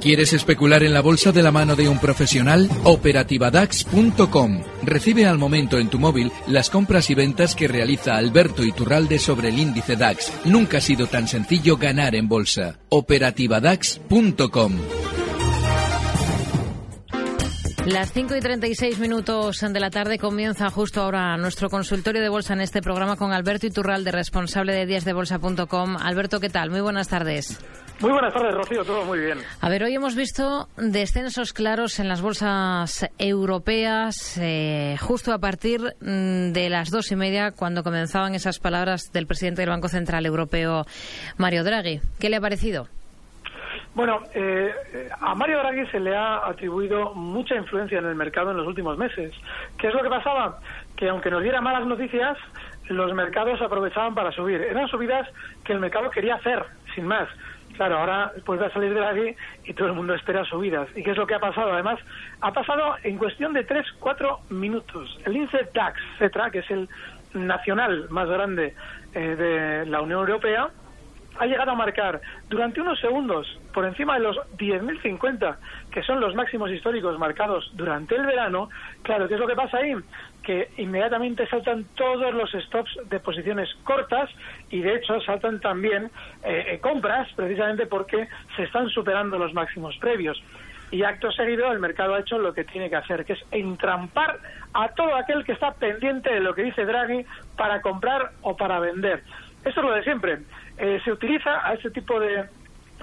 ¿Quieres especular en la bolsa de la mano de un profesional? Operativadax.com. Recibe al momento en tu móvil las compras y ventas que realiza Alberto Iturralde sobre el índice DAX. Nunca ha sido tan sencillo ganar en bolsa. Operativadax.com. Las 5 y 36 minutos de la tarde comienza justo ahora nuestro consultorio de bolsa en este programa con Alberto Iturralde, responsable de díasdebolsa.com. Alberto, ¿qué tal? Muy buenas tardes. Muy buenas tardes, Rocío, todo muy bien. A ver, hoy hemos visto descensos claros en las bolsas europeas eh, justo a partir mm, de las dos y media cuando comenzaban esas palabras del presidente del Banco Central Europeo, Mario Draghi. ¿Qué le ha parecido? Bueno, eh, a Mario Draghi se le ha atribuido mucha influencia en el mercado en los últimos meses. ¿Qué es lo que pasaba? Que aunque nos diera malas noticias, los mercados aprovechaban para subir. Eran subidas que el mercado quería hacer, sin más. Claro, ahora pues va a salir de aquí y todo el mundo espera subidas. ¿Y qué es lo que ha pasado? Además, ha pasado en cuestión de 3-4 minutos. El índice DAX, CETRA, que es el nacional más grande eh, de la Unión Europea, ha llegado a marcar durante unos segundos por encima de los 10.050, que son los máximos históricos marcados durante el verano. Claro, ¿qué es lo que pasa ahí? Que inmediatamente saltan todos los stops de posiciones cortas y de hecho saltan también eh, compras precisamente porque se están superando los máximos previos. Y acto seguido el mercado ha hecho lo que tiene que hacer, que es entrampar a todo aquel que está pendiente de lo que dice Draghi para comprar o para vender. Esto es lo de siempre. Eh, se utiliza a ese tipo de,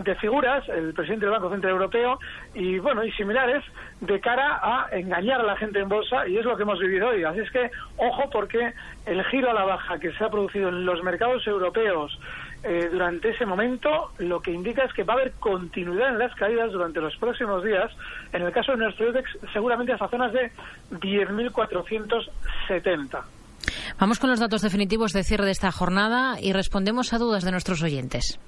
de figuras, el presidente del Banco Central Europeo y bueno y similares de cara a engañar a la gente en bolsa y es lo que hemos vivido hoy. Así es que ojo porque el giro a la baja que se ha producido en los mercados europeos eh, durante ese momento lo que indica es que va a haber continuidad en las caídas durante los próximos días. En el caso de nuestro seguramente hasta zonas de 10.470. Vamos con los datos definitivos de cierre de esta jornada y respondemos a dudas de nuestros oyentes.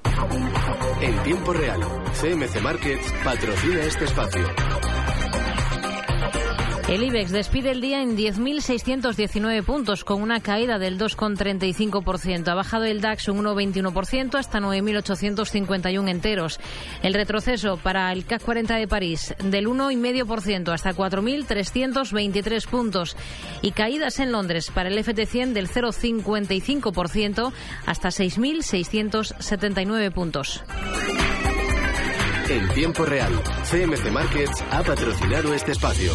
En tiempo real, CMC Markets patrocina este espacio. El IBEX despide el día en 10.619 puntos, con una caída del 2,35%. Ha bajado el DAX un 1,21% hasta 9.851 enteros. El retroceso para el CAC 40 de París del 1,5% hasta 4.323 puntos. Y caídas en Londres para el FT100 del 0,55% hasta 6.679 puntos. En tiempo real, CMC Markets ha patrocinado este espacio.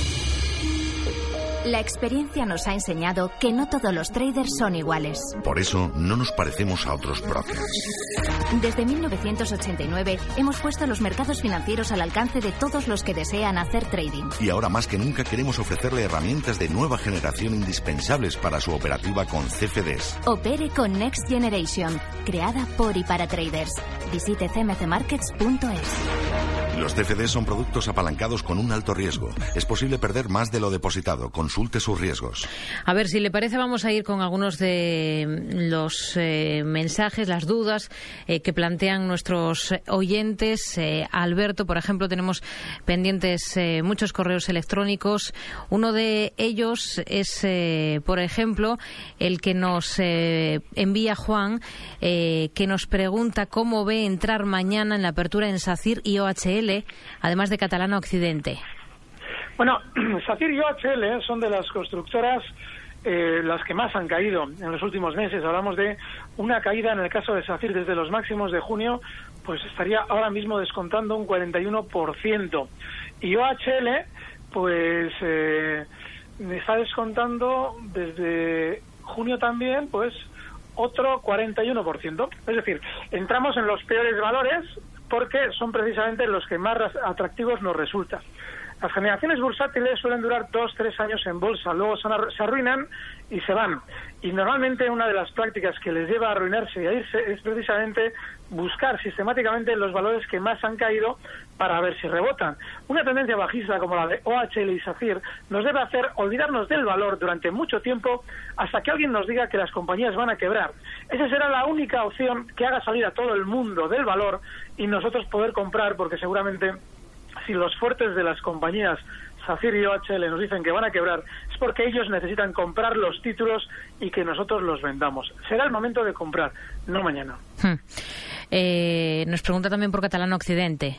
La experiencia nos ha enseñado que no todos los traders son iguales. Por eso no nos parecemos a otros brokers. Desde 1989 hemos puesto los mercados financieros al alcance de todos los que desean hacer trading. Y ahora más que nunca queremos ofrecerle herramientas de nueva generación indispensables para su operativa con CFDs. Opere con Next Generation, creada por y para traders. Visite cmcmarkets.es. Los CFDs son productos apalancados con un alto riesgo. Es posible perder más de lo depositado. Consulte sus riesgos. A ver, si le parece, vamos a ir con algunos de los eh, mensajes, las dudas eh, que plantean nuestros oyentes. Eh, Alberto, por ejemplo, tenemos pendientes muchos correos electrónicos. Uno de ellos es, por ejemplo, el que nos envía Juan, que nos pregunta cómo ve entrar mañana en la apertura en SACIR y OHL, además de Catalana Occidente. Bueno, SACIR y OHL son de las constructoras eh, las que más han caído en los últimos meses. Hablamos de una caída en el caso de SACIR desde los máximos de junio, pues estaría ahora mismo descontando un 41%. Y OHL, pues eh, está descontando desde junio también, pues otro 41%. Es decir, entramos en los peores valores porque son precisamente los que más atractivos nos resultan. Las generaciones bursátiles suelen durar dos, tres años en bolsa, luego se arruinan y se van. Y normalmente una de las prácticas que les lleva a arruinarse y a irse es precisamente buscar sistemáticamente los valores que más han caído para ver si rebotan. Una tendencia bajista como la de OHL y SACIR nos debe hacer olvidarnos del valor durante mucho tiempo hasta que alguien nos diga que las compañías van a quebrar. Esa será la única opción que haga salir a todo el mundo del valor y nosotros poder comprar porque seguramente si los fuertes de las compañías SACIR y OHL nos dicen que van a quebrar, es porque ellos necesitan comprar los títulos y que nosotros los vendamos. Será el momento de comprar, no mañana. Hmm. Eh, nos pregunta también por Catalán Occidente.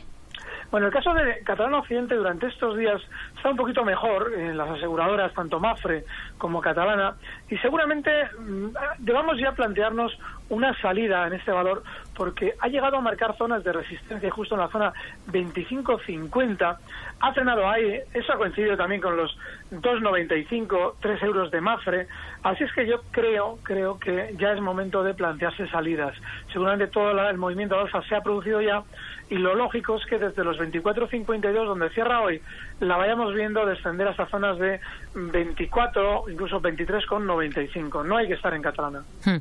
Bueno, el caso de Catalán Occidente durante estos días está un poquito mejor en las aseguradoras, tanto Mafre como Catalana, y seguramente mm, debamos ya plantearnos una salida en este valor porque ha llegado a marcar zonas de resistencia justo en la zona 25.50, ha frenado ahí, eso ha coincidido también con los 2.95, 3 euros de Mafre, así es que yo creo, creo que ya es momento de plantearse salidas. Seguramente todo el movimiento alfa se ha producido ya y lo lógico es que desde los 24.52 donde cierra hoy la vayamos viendo descender hasta zonas de 24 incluso 23,95 no hay que estar en catalana hmm.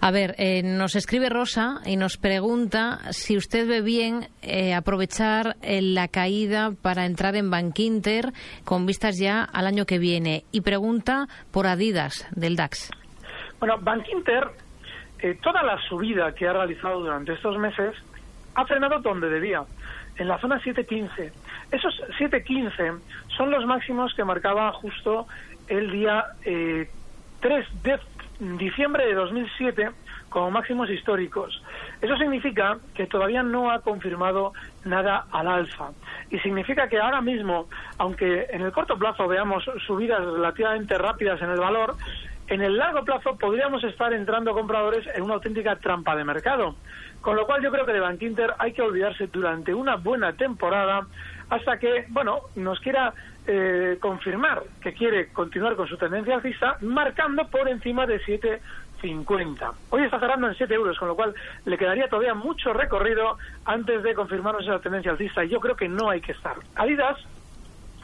A ver, eh, nos escribe Rosa y nos pregunta si usted ve bien eh, aprovechar eh, la caída para entrar en Bankinter con vistas ya al año que viene. Y pregunta por Adidas del DAX. Bueno, Bankinter, toda la subida que ha realizado durante estos meses ha frenado donde debía, en la zona 715. Esos 715 son los máximos que marcaba justo el día 3 de diciembre de 2007 como máximos históricos. Eso significa que todavía no ha confirmado nada al alfa. Y significa que ahora mismo, aunque en el corto plazo veamos subidas relativamente rápidas en el valor, en el largo plazo podríamos estar entrando compradores en una auténtica trampa de mercado. Con lo cual yo creo que de Bankinter hay que olvidarse durante una buena temporada hasta que, bueno, nos quiera eh, confirmar que quiere continuar con su tendencia alcista, marcando por encima de 7,50. Hoy está cerrando en 7 euros, con lo cual le quedaría todavía mucho recorrido antes de confirmarnos esa tendencia alcista y yo creo que no hay que estar. Adidas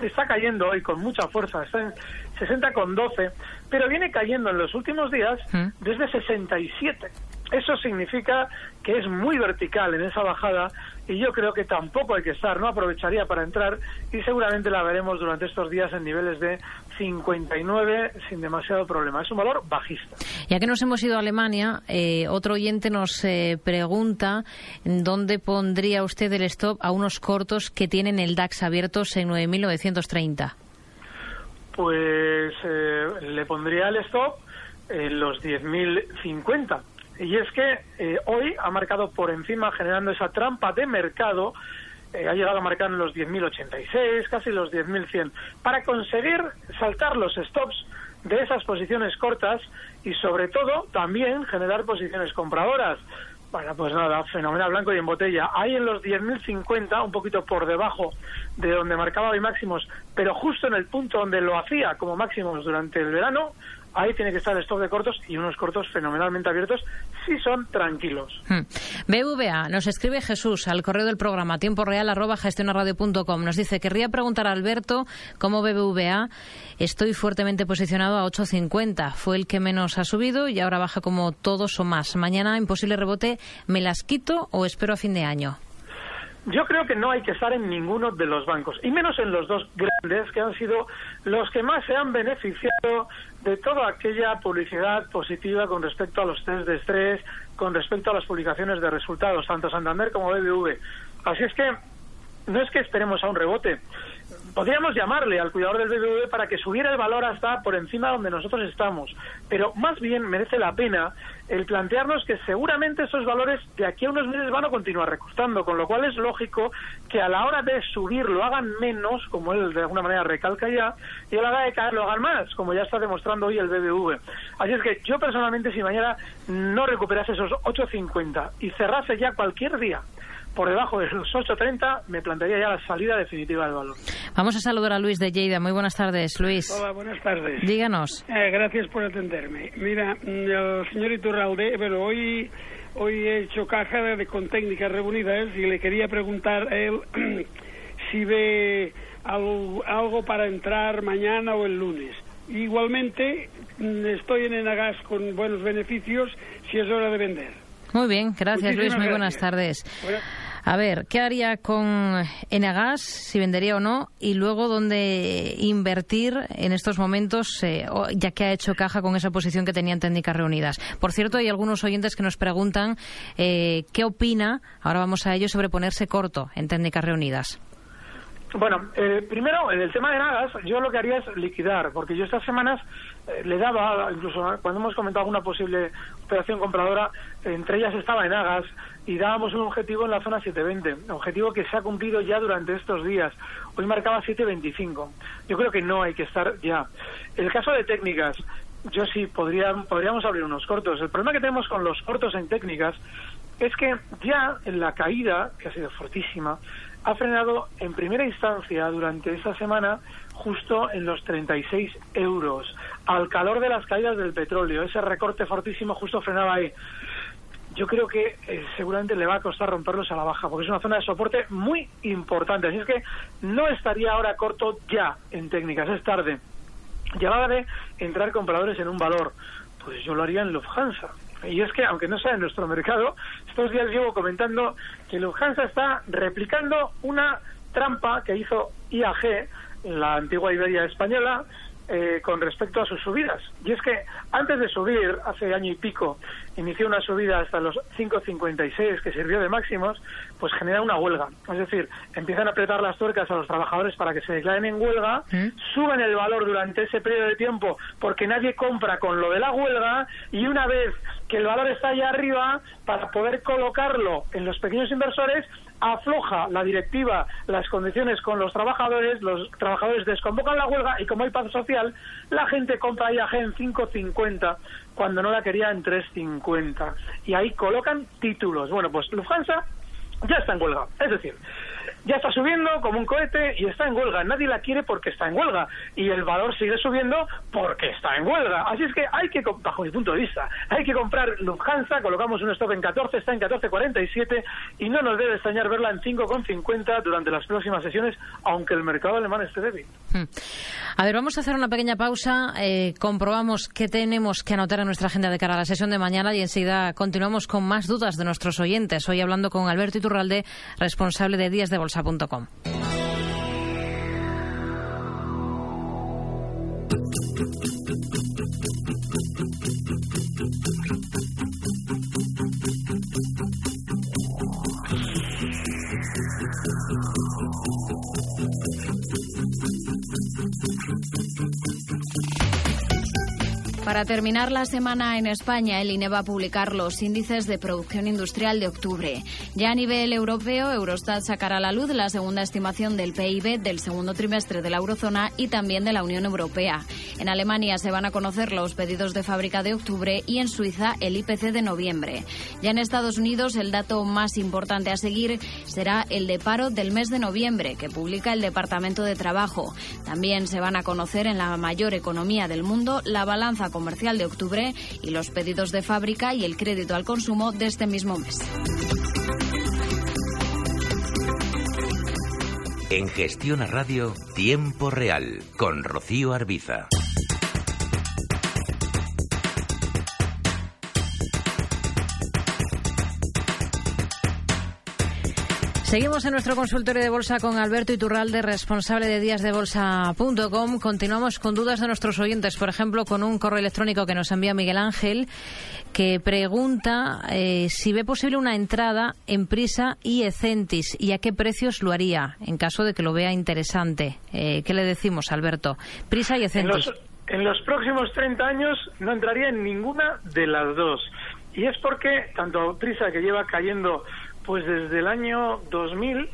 está cayendo hoy con mucha fuerza, está en 60,12, pero viene cayendo en los últimos días ¿Mm? desde 67. Eso significa que es muy vertical en esa bajada y yo creo que tampoco hay que estar, no aprovecharía para entrar y seguramente la veremos durante estos días en niveles de 59 sin demasiado problema. Es un valor bajista. Ya que nos hemos ido a Alemania, eh, otro oyente nos eh, pregunta dónde pondría usted el stop a unos cortos que tienen el DAX abiertos en 9.930. Pues eh, le pondría el stop en los 10.050 y es que eh, hoy ha marcado por encima, generando esa trampa de mercado, eh, ha llegado a marcar los 10.086, casi los 10.100, para conseguir saltar los stops de esas posiciones cortas y sobre todo también generar posiciones compradoras. Bueno, pues nada, fenomenal blanco y en botella. Ahí en los 10.050, un poquito por debajo de donde marcaba hoy máximos, pero justo en el punto donde lo hacía como máximos durante el verano, ahí tiene que estar el stock de cortos y unos cortos fenomenalmente abiertos si son tranquilos. Hmm. BVA, nos escribe Jesús al correo del programa tiempo real arroba gestionaradio.com. Nos dice, querría preguntar a Alberto cómo BBVA estoy fuertemente posicionado a 8.50. Fue el que menos ha subido y ahora baja como todos o más. Mañana, imposible rebote, ¿me las quito o espero a fin de año? Yo creo que no hay que estar en ninguno de los bancos, y menos en los dos grandes que han sido los que más se han beneficiado de toda aquella publicidad positiva con respecto a los test de estrés, con respecto a las publicaciones de resultados, tanto Santander como BBV. Así es que no es que esperemos a un rebote, podríamos llamarle al cuidador del BBV para que subiera el valor hasta por encima donde nosotros estamos, pero más bien merece la pena el plantearnos que seguramente esos valores de aquí a unos meses van a continuar recortando, con lo cual es lógico que a la hora de subir lo hagan menos, como él de alguna manera recalca ya, y a la hora de caer lo hagan más, como ya está demostrando hoy el BBV. Así es que yo personalmente, si mañana no recuperase esos 8.50 y cerrase ya cualquier día por debajo de los 8.30 me plantearía ya la salida definitiva del valor. Vamos a saludar a Luis de Lleida. Muy buenas tardes, Luis. Hola, buenas tardes. Díganos. Eh, gracias por atenderme. Mira, mm, el señor Iturralde, bueno, hoy, hoy he hecho caja de, con técnicas reunidas y le quería preguntar a él si ve algo, algo para entrar mañana o el lunes. Igualmente, mm, estoy en Enagas con buenos beneficios si es hora de vender. Muy bien, gracias Luis, muy buenas tardes. A ver, ¿qué haría con Enagas, si vendería o no? Y luego, ¿dónde invertir en estos momentos, eh, ya que ha hecho caja con esa posición que tenía en Técnicas Reunidas? Por cierto, hay algunos oyentes que nos preguntan eh, qué opina, ahora vamos a ello, sobre ponerse corto en Técnicas Reunidas. Bueno, eh, primero, en el tema de Nagas, yo lo que haría es liquidar, porque yo estas semanas le daba, incluso cuando hemos comentado alguna posible operación compradora, entre ellas estaba en Nagas, y dábamos un objetivo en la zona 720, objetivo que se ha cumplido ya durante estos días. Hoy marcaba 725. Yo creo que no hay que estar ya. El caso de técnicas, yo sí podría, podríamos abrir unos cortos. El problema que tenemos con los cortos en técnicas es que ya en la caída, que ha sido fortísima, ha frenado en primera instancia durante esta semana justo en los 36 euros, al calor de las caídas del petróleo. Ese recorte fortísimo justo frenaba ahí. Yo creo que eh, seguramente le va a costar romperlos a la baja, porque es una zona de soporte muy importante. Así es que no estaría ahora corto ya en técnicas, es tarde. Ya de entrar compradores en un valor. Pues yo lo haría en Lufthansa. Y es que, aunque no sea en nuestro mercado, estos días llevo comentando que Lufthansa está replicando una trampa que hizo IAG, la antigua Iberia española, eh, con respecto a sus subidas. Y es que antes de subir, hace año y pico, inició una subida hasta los 5,56 que sirvió de máximos, pues genera una huelga. Es decir, empiezan a apretar las tuercas a los trabajadores para que se declaren en huelga, ¿Mm? suben el valor durante ese periodo de tiempo porque nadie compra con lo de la huelga y una vez que el valor está allá arriba, para poder colocarlo en los pequeños inversores, afloja la directiva las condiciones con los trabajadores, los trabajadores desconvocan la huelga y como hay paz social, la gente compra IAG en 5.50 cuando no la quería en 3.50 y ahí colocan títulos. Bueno, pues Lufthansa ya está en huelga. Es decir, ya está subiendo como un cohete y está en huelga. Nadie la quiere porque está en huelga. Y el valor sigue subiendo porque está en huelga. Así es que hay que, bajo mi punto de vista, hay que comprar Lufthansa, colocamos un stop en 14, está en 14.47 y no nos debe extrañar verla en 5.50 durante las próximas sesiones, aunque el mercado alemán esté débil. Hmm. A ver, vamos a hacer una pequeña pausa. Eh, comprobamos qué tenemos que anotar en nuestra agenda de cara a la sesión de mañana y enseguida continuamos con más dudas de nuestros oyentes. Hoy hablando con Alberto Iturralde, responsable de Días de Bolsa bolsa.com. Para terminar la semana en España, el INE va a publicar los índices de producción industrial de octubre. Ya a nivel europeo, Eurostat sacará a la luz la segunda estimación del PIB del segundo trimestre de la eurozona y también de la Unión Europea. En Alemania se van a conocer los pedidos de fábrica de octubre y en Suiza el IPC de noviembre. Ya en Estados Unidos, el dato más importante a seguir será el de paro del mes de noviembre, que publica el Departamento de Trabajo. También se van a conocer en la mayor economía del mundo la balanza comercial de octubre y los pedidos de fábrica y el crédito al consumo de este mismo mes. En Gestión Radio, Tiempo Real, con Rocío Arbiza. Seguimos en nuestro consultorio de bolsa con Alberto Iturralde, responsable de díasdebolsa.com. Continuamos con dudas de nuestros oyentes, por ejemplo, con un correo electrónico que nos envía Miguel Ángel, que pregunta eh, si ve posible una entrada en Prisa y Ecentis y a qué precios lo haría, en caso de que lo vea interesante. Eh, ¿Qué le decimos, Alberto? Prisa y Ecentis. En los, en los próximos 30 años no entraría en ninguna de las dos. Y es porque tanto Prisa, que lleva cayendo pues desde el año 2000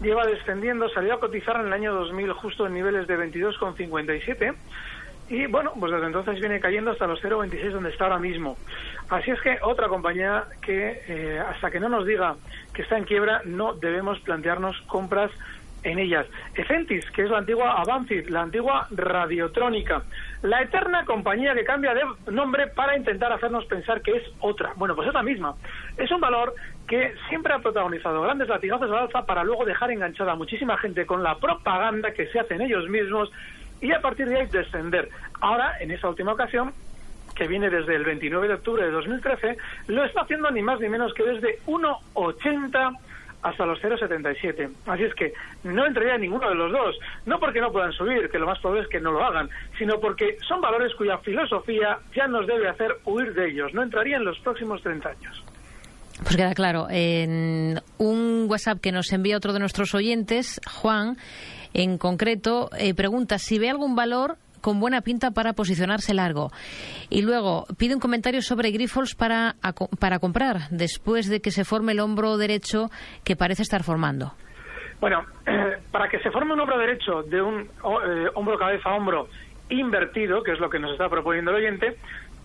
lleva descendiendo, salió a cotizar en el año 2000 justo en niveles de 22,57 y bueno, pues desde entonces viene cayendo hasta los 0,26 donde está ahora mismo. Así es que otra compañía que eh, hasta que no nos diga que está en quiebra no debemos plantearnos compras en ellas. Ecentis, que es la antigua Avancid, la antigua Radiotrónica, la eterna compañía que cambia de nombre para intentar hacernos pensar que es otra. Bueno, pues es la misma. Es un valor que siempre ha protagonizado grandes latigazos al alza para luego dejar enganchada muchísima gente con la propaganda que se hacen ellos mismos y a partir de ahí descender. Ahora, en esa última ocasión, que viene desde el 29 de octubre de 2013, lo está haciendo ni más ni menos que desde 1,80 hasta los 0,77. Así es que no entraría en ninguno de los dos, no porque no puedan subir, que lo más probable es que no lo hagan, sino porque son valores cuya filosofía ya nos debe hacer huir de ellos. No entraría en los próximos 30 años. Pues queda claro. En un WhatsApp que nos envía otro de nuestros oyentes, Juan, en concreto, eh, pregunta si ve algún valor con buena pinta para posicionarse largo. Y luego pide un comentario sobre Grifols para, para comprar, después de que se forme el hombro derecho que parece estar formando. Bueno, para que se forme un hombro derecho de un eh, hombro cabeza hombro invertido, que es lo que nos está proponiendo el oyente,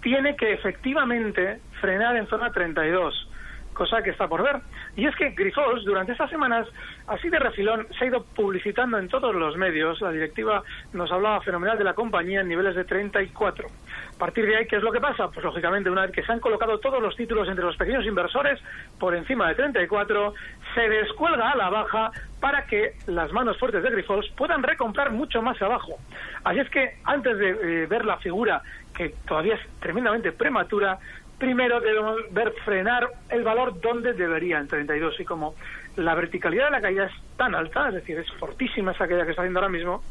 tiene que efectivamente frenar en zona 32 cosa que está por ver. Y es que Grifols, durante estas semanas, así de refilón, se ha ido publicitando en todos los medios. La directiva nos hablaba fenomenal de la compañía en niveles de 34. A partir de ahí, ¿qué es lo que pasa? Pues lógicamente, una vez que se han colocado todos los títulos entre los pequeños inversores por encima de 34, se descuelga a la baja para que las manos fuertes de Grifols puedan recomprar mucho más abajo. Así es que, antes de eh, ver la figura, que todavía es tremendamente prematura, primero debemos ver frenar el valor donde debería, en 32. Y como la verticalidad de la caída es tan alta, es decir, es fortísima esa caída que está haciendo ahora mismo,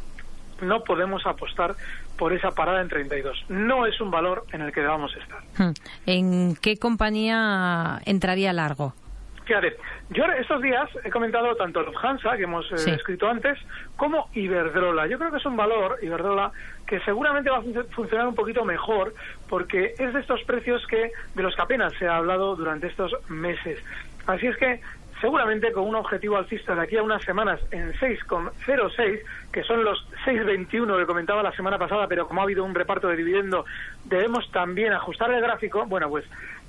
no podemos apostar por esa parada en 32. No es un valor en el que debamos estar. Hmm. ¿En qué compañía entraría largo? Fíjate, yo estos días he comentado tanto Lufthansa, que hemos eh, escrito antes, como Iberdrola. Yo creo que es un valor, Iberdrola, que seguramente va a funcionar un poquito mejor, porque es de estos precios que de los que apenas se ha hablado durante estos meses. Así es que seguramente con un objetivo alcista de aquí a unas semanas en 6,06, que son los 6,21 que comentaba la semana pasada, pero como ha habido un reparto de dividendo, debemos también ajustar el gráfico. Bueno, pues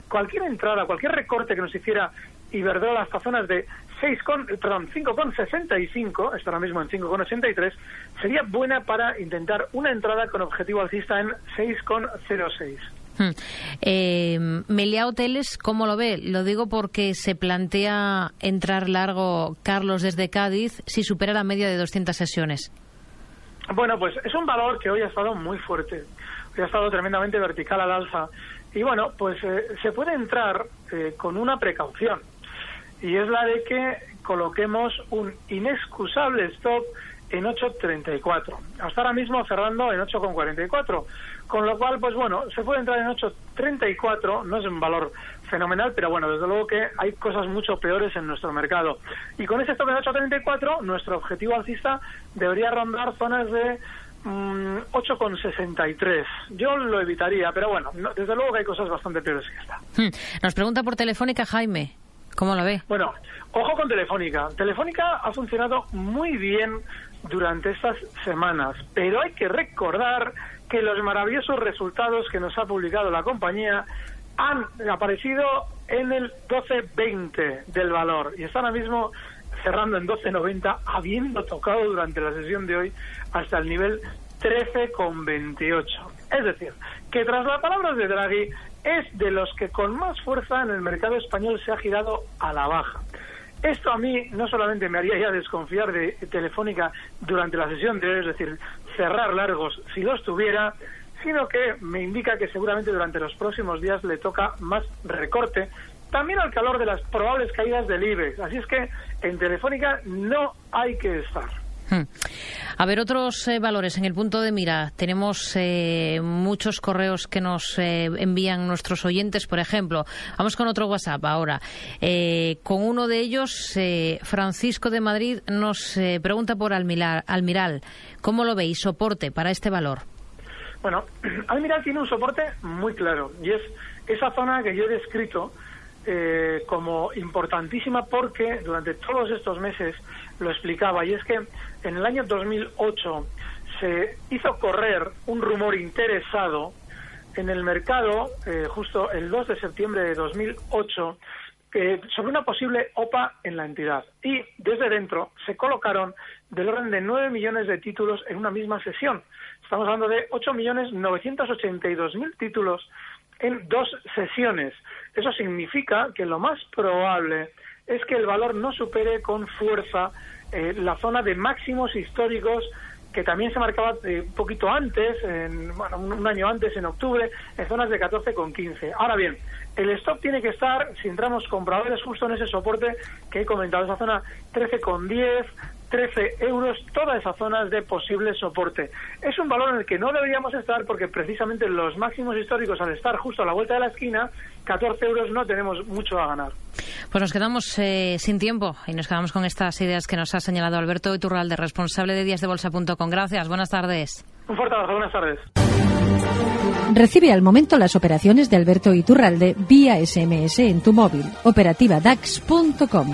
cualquier entrada, cualquier recorte que nos hiciera Iberdrola hasta zonas de 6 con, perdón, 5,65, está ahora mismo en 5,83, sería buena para intentar una entrada con objetivo alcista en 6,06. Hmm. Eh, Melia Hoteles, ¿cómo lo ve? Lo digo porque se plantea entrar largo, Carlos, desde Cádiz, si supera la media de 200 sesiones. Bueno, pues es un valor que hoy ha estado muy fuerte, hoy ha estado tremendamente vertical al alza. Y bueno, pues eh, se puede entrar eh, con una precaución y es la de que coloquemos un inexcusable stop en 8.34. Hasta ahora mismo cerrando en 8.44. Con lo cual, pues bueno, se puede entrar en 8.34, no es un valor fenomenal, pero bueno, desde luego que hay cosas mucho peores en nuestro mercado. Y con ese stop en 8.34, nuestro objetivo alcista debería rondar zonas de 8,63. Mm, Yo lo evitaría, pero bueno, desde luego que hay cosas bastante peores que esta. Hmm. Nos pregunta por Telefónica Jaime. ¿Cómo lo ve? Bueno, ojo con Telefónica. Telefónica ha funcionado muy bien durante estas semanas, pero hay que recordar que los maravillosos resultados que nos ha publicado la compañía han aparecido en el 12.20 del valor y están ahora mismo cerrando en 12.90, habiendo tocado durante la sesión de hoy hasta el nivel 13,28. Es decir, que tras las palabras de Draghi, es de los que con más fuerza en el mercado español se ha girado a la baja. Esto a mí no solamente me haría ya desconfiar de Telefónica durante la sesión de hoy, es decir, cerrar largos si los tuviera, sino que me indica que seguramente durante los próximos días le toca más recorte, también al calor de las probables caídas del IBEX. Así es que en Telefónica no hay que estar. Hmm. A ver, otros eh, valores en el punto de mira. Tenemos eh, muchos correos que nos eh, envían nuestros oyentes, por ejemplo. Vamos con otro WhatsApp ahora. con uno de ellos, Francisco de Madrid nos pregunta por Almiral, Almiral. ¿Cómo lo veis? Soporte para este valor. Bueno, Almiral tiene un soporte muy claro y es esa zona que yo he descrito como importantísima porque durante todos estos meses lo explicaba, y es que en el año 2008 se hizo correr un rumor interesado en el mercado, eh, justo el 2 de septiembre de 2008, sobre una posible OPA en la entidad. Y desde dentro se colocaron del orden de 9 millones de títulos en una misma sesión. Estamos hablando de 8.982.000 títulos en dos sesiones. Eso significa que lo más probable es que el valor no supere con fuerza eh, la zona de máximos históricos que también se marcaba eh, un poquito antes, en, bueno, un, año antes, en octubre, en zonas de 14,15. Ahora bien, el stop tiene que estar, si entramos compradores, justo en ese soporte que he comentado, esa zona 13,10, 13 euros, todas esas zonas de posible soporte. Es un valor en el que no deberíamos estar porque precisamente los máximos históricos, al estar justo a la vuelta de la esquina, 14 euros no tenemos mucho a ganar. Pues nos quedamos eh, sin tiempo y nos quedamos con estas ideas que nos ha señalado Alberto Iturralde, responsable de díasdebolsa.com. Gracias, buenas tardes. Un fuerte abrazo, buenas tardes. Recibe al momento las operaciones de Alberto Iturralde vía SMS en tu móvil. Operativa DAX.com.